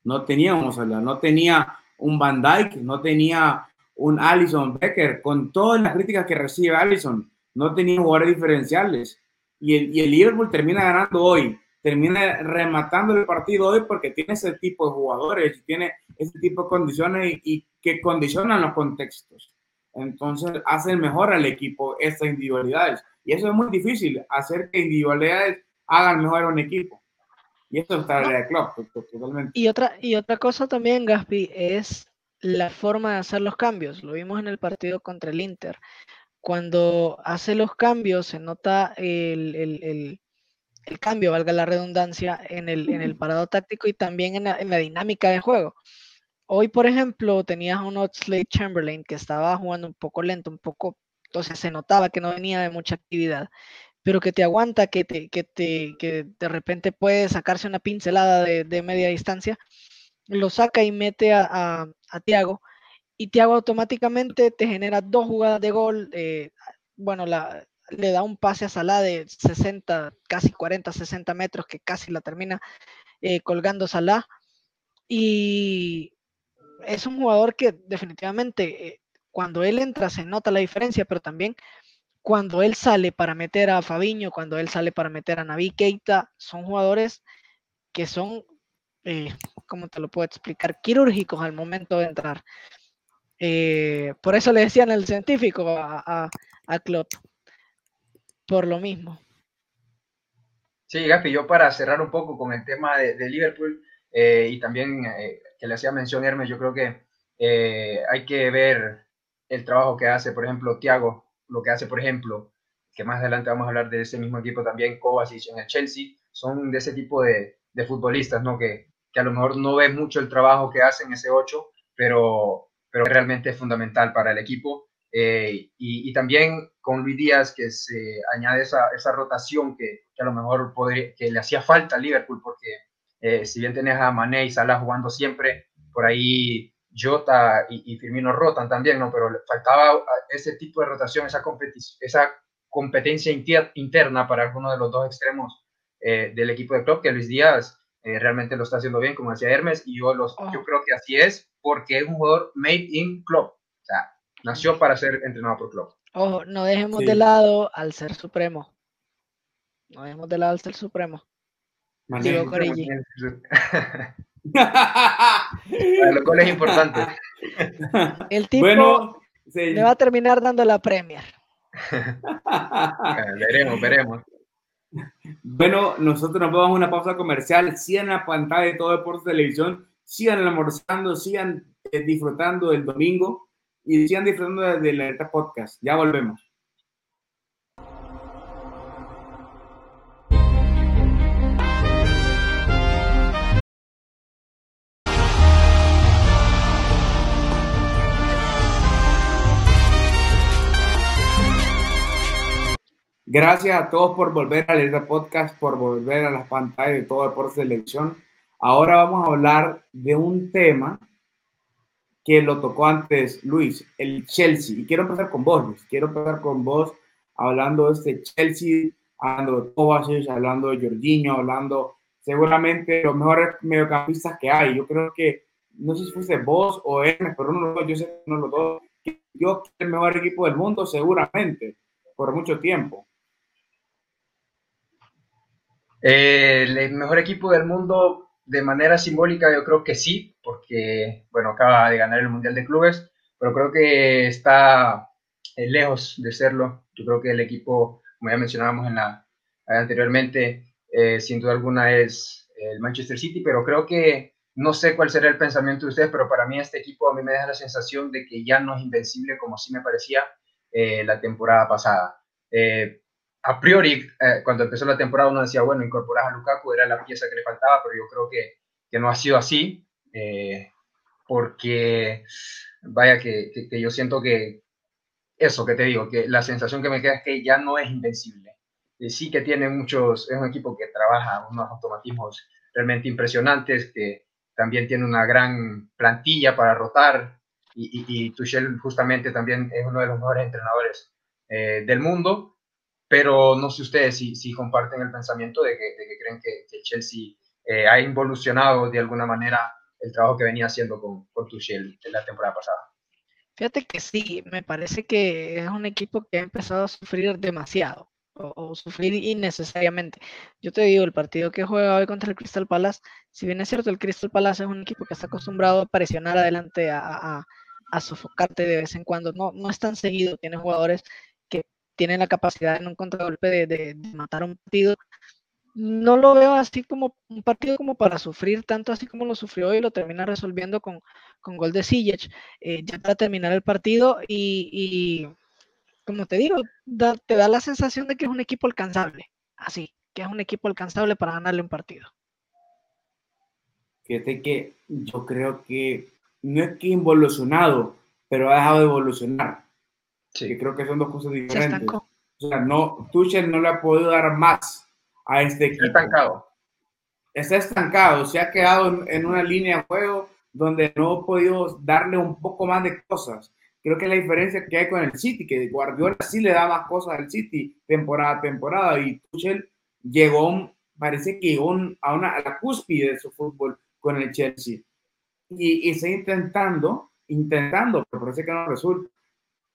No tenía un Mozalá, no tenía un Van Dijk, no tenía un Allison Becker, con todas las críticas que recibe Allison, no tenía jugadores diferenciales. Y el, y el Liverpool termina ganando hoy termina rematando el partido hoy porque tiene ese tipo de jugadores, tiene ese tipo de condiciones y, y que condicionan los contextos. Entonces hacen mejor al equipo estas individualidades. Y eso es muy difícil, hacer que individualidades hagan mejor a un equipo. Y esto está en el club, totalmente. Y otra, y otra cosa también, Gaspi, es la forma de hacer los cambios. Lo vimos en el partido contra el Inter. Cuando hace los cambios se nota el, el, el el cambio, valga la redundancia, en el, en el parado táctico y también en la, en la, dinámica de juego. Hoy, por ejemplo, tenías a un Oxley Chamberlain que estaba jugando un poco lento, un poco, entonces se notaba que no venía de mucha actividad, pero que te aguanta, que, te, que, te, que de repente puede sacarse una pincelada de, media distancia, lo saca y mete a, Tiago, y Tiago automáticamente te genera dos jugadas de gol. Eh, bueno, le da un pase a Salah de 60, casi 40, 60 metros, que casi la termina eh, colgando Salah. Y es un jugador que definitivamente eh, cuando él entra se nota la diferencia, pero también cuando él sale para meter a Fabiño, cuando él sale para meter a Navi Keita, son jugadores que son, eh, ¿cómo te lo puedo explicar? Quirúrgicos al momento de entrar. Eh, por eso le decían el científico a, a, Klopp por lo mismo. Sí, Gaspi, yo para cerrar un poco con el tema de, Liverpool y también eh, que le hacía mención Hermes, yo creo que eh, hay que ver el trabajo que hace, por ejemplo, Thiago, lo que hace, por ejemplo, que más adelante vamos a hablar de ese mismo equipo también, Kovacic en el Chelsea, son de ese tipo de, de futbolistas, ¿no? Que, que, a lo mejor no ves mucho el trabajo que hacen ese 8, pero, pero realmente es fundamental para el equipo. Eh, y, y, también con Luis Díaz, que se añade esa, esa rotación que, que, a lo mejor podría, que le hacía falta a Liverpool, porque eh, si bien tenés a Mané y Salah jugando siempre, por ahí Jota y, y, Firmino rotan también, ¿no? Pero le faltaba ese tipo de rotación, esa, esa competencia interna para alguno de los dos extremos eh, del equipo de club, que Luis Díaz eh, realmente lo está haciendo bien, como decía Hermes, y yo, los, oh. yo creo que así es, porque es un jugador made in club. O sea, nació para ser entrenado por club. Ojo, no dejemos sí. de lado al ser supremo. No dejemos de lado al ser supremo. Digo Corigi. lo cual es importante. El tipo bueno, sí. me va a terminar dando la Premier. veremos, veremos. Bueno, nosotros nos vamos a una pausa comercial. Sigan la pantalla de todo Deportes Televisión. Sigan almorzando, sigan eh, disfrutando del domingo y sigan disfrutando de, de la podcast. Ya volvemos. Gracias a todos por volver a leer podcast, por volver a las pantallas de todo Deportes Selección. Ahora vamos a hablar de un tema que lo tocó antes Luis, el Chelsea. Y quiero empezar con vos, Luis. Quiero empezar con vos hablando de este Chelsea, hablando de Kovacic, hablando de Jorginho, hablando seguramente los mejores mediocampistas que hay. Yo creo que, no sé si fuese vos o él, pero uno de los yo sé que uno de los dos, yo el mejor equipo del mundo seguramente, por mucho tiempo. El mejor equipo del mundo de manera simbólica yo creo que sí, porque bueno, acaba de ganar el Mundial de Clubes, pero creo que está eh, lejos de serlo. Yo creo que el equipo, como ya mencionábamos en la, anteriormente, eh, sin duda alguna es el Manchester City, pero creo que no sé cuál será el pensamiento de ustedes, pero para mí este equipo a mí me deja la sensación de que ya no es invencible como sí me parecía eh, la temporada pasada. A priori, eh, cuando empezó la temporada, uno decía, bueno, incorporar a Lukaku era la pieza que le faltaba, pero yo creo que, que no ha sido así, eh, porque vaya que, que, que, yo siento que eso que te digo, que la sensación que me queda es que ya no es invencible. Eh, sí que tiene muchos, es un equipo que trabaja unos automatismos realmente impresionantes, que también tiene una gran plantilla para rotar, y, y, y Tuchel justamente también es uno de los mejores entrenadores eh, del mundo pero no sé ustedes si, si comparten el pensamiento de que, de que creen que, que Chelsea eh, ha involucionado de alguna manera el trabajo que venía haciendo con, con Tuchel en la temporada pasada. Fíjate que sí, me parece que es un equipo que ha empezado a sufrir demasiado o, o, sufrir innecesariamente. Yo te digo, el partido que juega hoy contra el Crystal Palace, si bien es cierto, el Crystal Palace es un equipo que está acostumbrado a presionar adelante, a, a, a sofocarte de vez en cuando, no, no es tan seguido, tiene jugadores tienen la capacidad en un contragolpe de, matar un partido. No lo veo así como un partido como para sufrir tanto así como lo sufrió y lo termina resolviendo con, gol de Sijic, eh, ya para terminar el partido y, como te digo, te da la sensación de que es un equipo alcanzable, así, que es un equipo alcanzable para ganarle un partido. Fíjate que yo creo que no es que involucionado, pero ha dejado de evolucionar Sí. Que creo que son dos cosas diferentes. O sea, no, Tuchel no le ha podido dar más a este equipo. Está estancado. Está estancado, se ha quedado en, en, una línea de juego donde no ha podido darle un poco más de cosas. Creo que la diferencia que hay con el City, que Guardiola sí le da más cosas al City temporada a temporada y Tuchel llegó, parece que llegó a, una, a la cúspide de su fútbol con el Chelsea. Y, y está intentando, intentando, pero parece que no resulta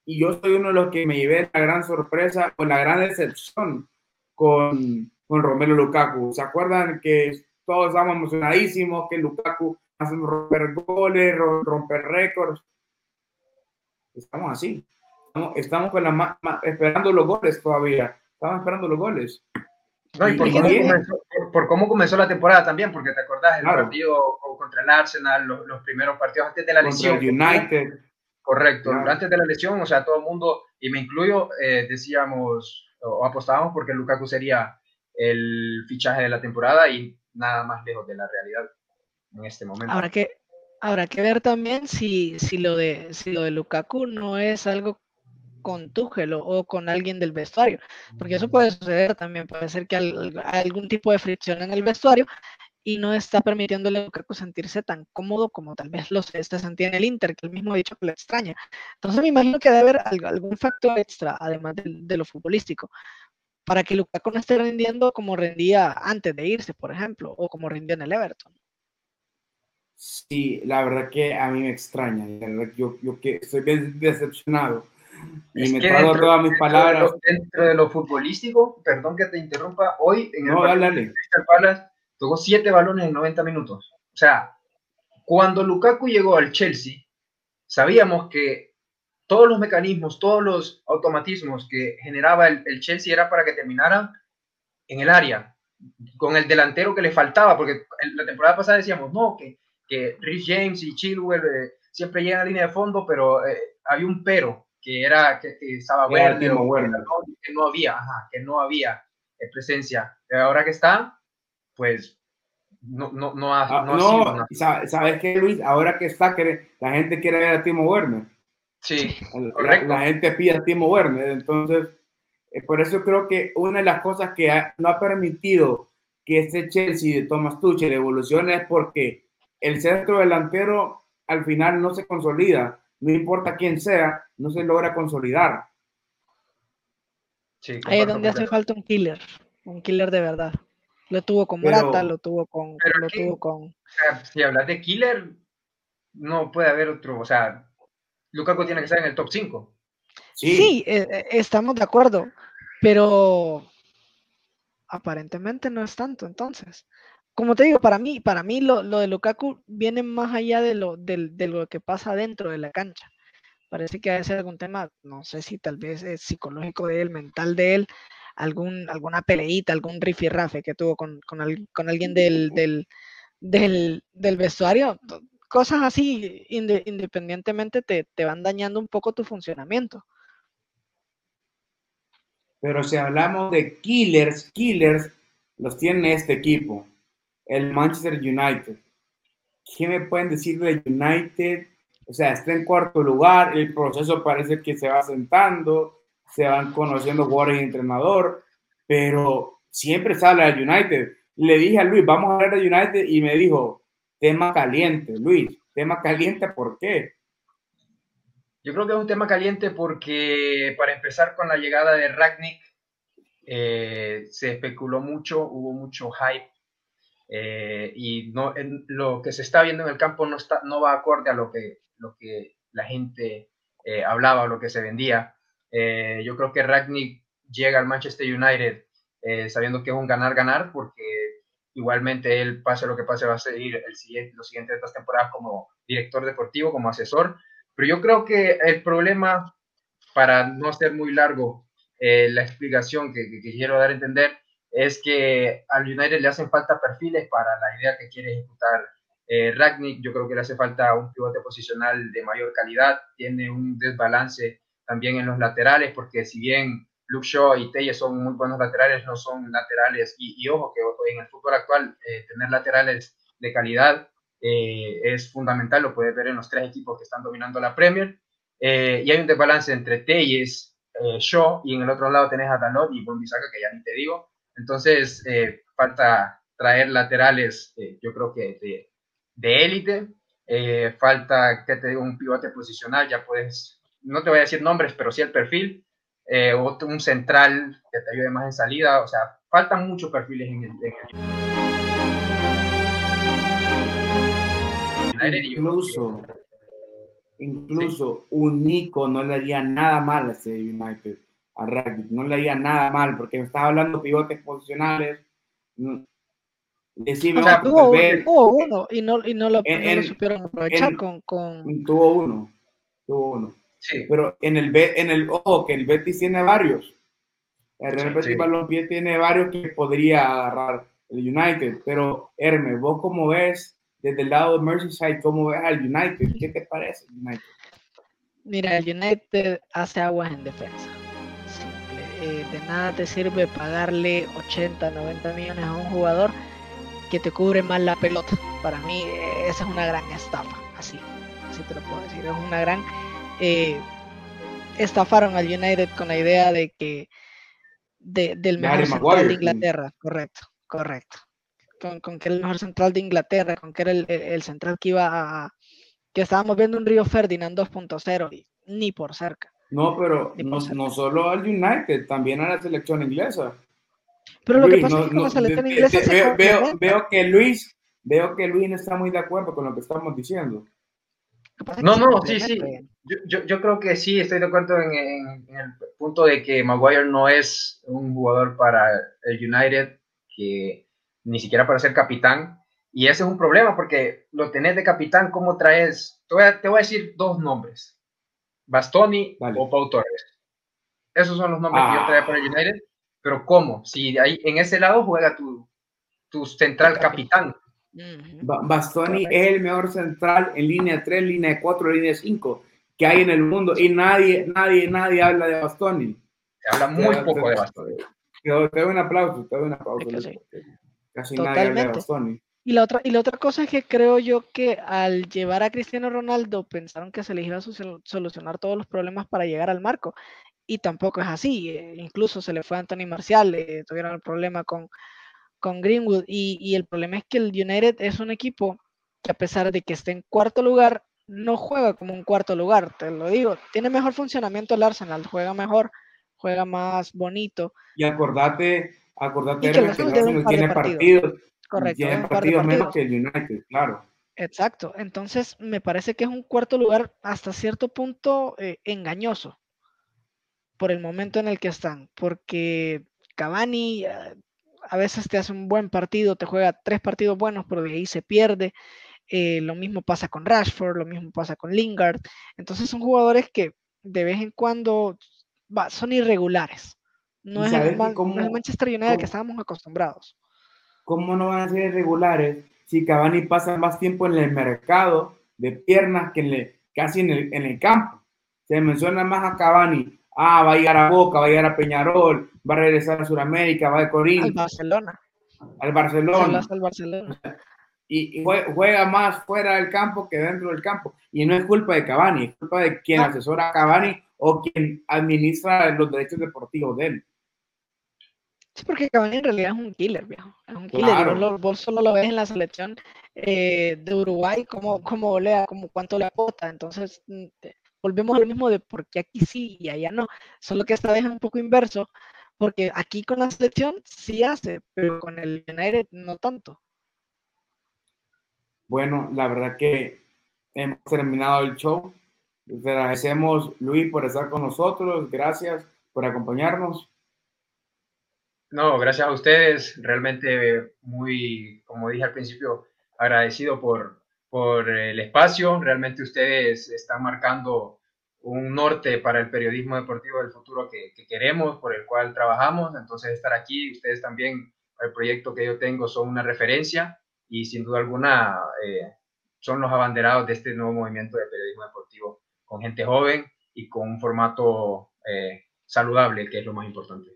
y yo soy uno de los que me llevé la gran sorpresa o la gran decepción con, con Romelu Lukaku. ¿Se acuerdan que todos estábamos emocionadísimos que Lukaku hace romper goles, romper récords? Estamos así. Estamos, estamos con la ma, ma, esperando los goles todavía. Estamos esperando los goles. No, y por, y cómo comenzó, por, por, cómo comenzó, la temporada también, porque te acordás el claro. partido contra el Arsenal, los, los, primeros partidos antes de la lesión. Contra el United. Correcto, claro. antes de la lesión, o sea, todo el mundo, y me incluyo, eh, decíamos, o apostábamos porque Lukaku sería el fichaje de la temporada y nada más lejos de la realidad en este momento. Habrá que, habrá que ver también si, si, lo de, si lo de Lukaku no es algo con Tuchel o, o con alguien del vestuario, porque eso puede suceder también, puede ser que al- algún tipo de fricción en el vestuario y no está permitiéndole a Lukaku sentirse tan cómodo como tal vez lo se se sentía en el Inter, que él mismo ha dicho que lo extraña. Entonces me imagino que debe haber algo- algún factor extra, además del- de, lo futbolístico, para que Lukaku no esté rindiendo como rendía antes de irse, por ejemplo, o como rindió en el Everton. Sí, la verdad que a mí me extraña. la verdad que yo, yo que estoy bien decepcionado. Y Es me trago dentro- todas mis dentro de palabras. lo- Dentro de lo futbolístico, perdón que te interrumpa, hoy en el No, de dale. Crystal Palace tocó siete balones en 90 minutos. O sea, cuando Lukaku llegó al Chelsea, sabíamos que todos los mecanismos, todos los automatismos que generaba el, el Chelsea era para que terminaran en el área, con el delantero que le faltaba, porque en la temporada pasada decíamos, no, que, que Rhys James y Chilwell eh, siempre llegan a línea de fondo, pero eh, había un pero, que era que, que estaba Era Werner, Timo o que no- que no había, ajá, que no había eh, presencia. Ahora que está, pues no, no, no ha, Ah, no ha sido ¿sabes qué, Luis? Ahora que está, la gente quiere ver a Timo Werner. Sí, La, Correcto. la gente pide a Timo Werner. Entonces, eh, por eso creo que una de las cosas que ha- no ha permitido que este Chelsea de Thomas Tuchel evolucione es porque el centro delantero al final no se consolida. No importa quién sea, no se logra consolidar. sí, Ahí es donde hace falta un killer, un killer de verdad. Lo tuvo con Pero- Morata, lo tuvo con, pero lo aquí- tuvo con. O sea, si hablas de killer, no puede haber otro, o sea, Lukaku tiene que estar en el top 5. Sí, Sí, eh, eh, estamos de acuerdo, pero aparentemente no es tanto. Entonces, como te digo, para mí, para mí lo, lo de Lukaku viene más allá de lo, del- de lo que pasa dentro de la cancha. Parece que ha de ser algún tema, no sé si tal vez es psicológico de él, mental de él, algún, alguna peleita, algún rifirrafe que tuvo con, con, al- con alguien del, del, del, del vestuario. Cosas así, inde- independientemente, te, te van dañando un poco tu funcionamiento. pero si hablamos de killers, killers los tiene este equipo, el Manchester United. ¿Qué me pueden decir de United? O sea, está en cuarto lugar, el proceso parece que se va sentando, se van conociendo jugadores entrenador, pero siempre habla de United. Le dije a Luis, vamos a hablar de United y me dijo, tema caliente, Luis, tema caliente, ¿por qué? Yo creo que es un tema caliente porque, para empezar con la llegada de Ragnick, eh, se especuló mucho, hubo mucho hype eh, y no, en- lo que se está viendo en el campo no, está, no va acorde a lo que, lo que la gente eh, hablaba lo que se vendía. Eh, yo creo que Ragnick llega al Manchester United eh, sabiendo que es un ganar-ganar porque igualmente él, pase lo que pase, va a seguir el siguiente, los siguientes de estas temporadas como director deportivo, como asesor. Pero yo creo que el problema, para no hacer muy largo eh, la explicación que, que- que quiero dar a entender, es que al United le hacen falta perfiles para la idea que quiere ejecutar eh, Ragnick. Yo creo que le hace falta un pivote posicional de mayor calidad. Tiene un desbalance también en los laterales, porque si bien Luke Shaw y Telle son muy buenos laterales, no son laterales. Y, ojo, que en el fútbol actual, eh, tener laterales de calidad eh, es fundamental, lo puedes ver en los tres equipos que están dominando la Premier. Eh, y hay un desbalance entre Telles, Shaw, y en el otro lado tenés a Dalot y Bondisaka, que ya ni te digo. Entonces, falta traer laterales, yo creo que de, élite. Falta que te digo un pivote posicional, ya puedes, no te voy a decir nombres, pero sí el perfil. Eh, otro, un central que te ayude más en salida. O sea, faltan muchos perfiles en el, en el Incluso, incluso un Nico no le haría nada mal a ese United, a Ragnick, no le haría nada mal, porque me estaba hablando de pivotes posicionales. no- Decime, O sea, Tuvo, tuvo uno y no, y no lo, En- no lo supieron aprovechar en- con, con... tuvo uno, tuvo uno. Sí, Pero en el, en el ojo, que el Betis tiene varios. El Real Sí, Betis sí. Balompié tiene varios que podría agarrar el United. Pero, Hermes, vos cómo ves desde el lado de Merseyside, cómo ves al United? ¿Qué te parece el United? Mira, el United hace aguas en defensa. Simple. eh, de nada te sirve pagarle 80, 90 millones a un jugador que te cubre mal la pelota. Para mí eh, esa es una gran estafa, así, así te lo puedo decir. Es una gran... Eh, estafaron al United con la idea de que de, del De mejor central de. Inglaterra, correcto, correcto. Con, con que era el mejor central de Inglaterra, con que era el, el- el central que iba a... que estábamos viendo un Río Ferdinand 2.0 y ni por cerca. No, pero no, no solo al United, también a la selección inglesa. Pero lo que Luis, pasa no- es que con no, la selección inglesa se veo, veo, veo que Luis, veo que Luis no está muy de acuerdo con lo que estamos diciendo. Lo que pasa es No, no, sí, sí. Yo, yo, yo creo que sí, estoy de acuerdo en, en- en el punto de que Maguire no es un jugador para el United, que ni siquiera para ser capitán. Y ese es un problema porque lo tenés de capitán, ¿cómo traes? Te voy a, te voy a decir dos nombres, Bastoni Dale. o Pau Torres. Esos son los nombres que yo Ah. traía para el United. Pero ¿cómo? Si ahí en ese lado juega tu, tu central capitán. Bastoni Correcto. es el mejor central en línea 3, línea 4, línea 5 que hay en el mundo y nadie, nadie, nadie habla de Bastoni. Se habla muy Te- poco te- de Bastoni. Te doy te doy un aplauso, te doy un aplauso. Es que sí. Casi nadie habla de Totalmente. Bastoni. Y la otra, y la otra cosa es que creo yo que al llevar a Cristiano Ronaldo pensaron que se les iba a solucionar todos los problemas para llegar al marco. Y tampoco es así. eh, incluso se le fue a Anthony Marcial, eh, tuvieron el problema con, con Greenwood. Y, y el problema es que el United es un equipo que a pesar de que esté en cuarto lugar, no juega como un cuarto lugar, te lo digo. Tiene mejor funcionamiento el Arsenal, juega mejor, juega más bonito. Y acordate, acordate Y que el Arsenal tiene partidos. partidos, Correcto, tiene partidos menos que el United, claro. Exacto, entonces me parece que es un cuarto lugar hasta cierto punto eh, engañoso por el momento en el que están, porque Cavani eh, a veces te hace un buen partido, te juega tres partidos buenos, pero de ahí se pierde. eh, lo mismo pasa con Rashford, lo mismo pasa con Lingard. Entonces son jugadores que de vez en cuando son irregulares. No ¿Y es, el, Man- no es el cómo- Manchester United al que cómo- estábamos acostumbrados. ¿Cómo no van a ser irregulares si Cavani pasa más tiempo en el mercado de piernas que en el- casi en el, en el campo? Se menciona más a Cavani. Ah, va a llegar a Boca, va a llegar a Peñarol, va a regresar a Sudamérica, va a Al Corinthians, Barcelona. al Barcelona. lo hace al Barcelona. y, y jue- juega más fuera del campo que dentro del campo. Y no es culpa de Cavani, es culpa de quien No. asesora a Cavani o quien administra los derechos deportivos de él. Sí, porque Cavani en realidad es un killer, viejo. Es un killer. Claro. vos, lo- vos solo lo ves en la selección eh, de Uruguay, como, como como cuánto le aporta. Entonces, mm, volvemos a lo mismo de por qué aquí sí y allá no. Solo que esta vez es un poco inverso, porque aquí con la selección sí hace, pero con el United no tanto. Bueno, la verdad que hemos terminado el show. Les agradecemos, Luis, por estar con nosotros. Gracias por acompañarnos. No, gracias a ustedes. Realmente muy, como dije al principio, agradecido por, por el espacio. Realmente ustedes están marcando un norte para el periodismo deportivo del futuro que, que queremos, por el cual trabajamos. Entonces, estar aquí, ustedes también, el proyecto que yo tengo, son una referencia y sin duda alguna eh, son los abanderados de este nuevo movimiento de periodismo deportivo con gente joven y con un formato eh, saludable, que es lo más importante.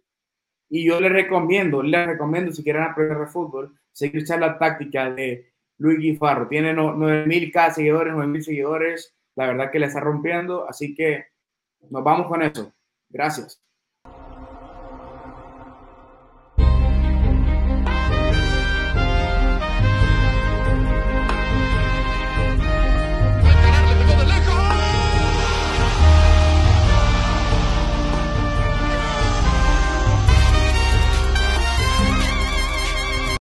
Y yo les recomiendo, les recomiendo, si quieren aprender de fútbol, seguir la táctica de Luis Guifarro. Tiene no- 9000K seguidores, 9000 seguidores. La verdad que le está rompiendo. Así que nos vamos con eso. Gracias.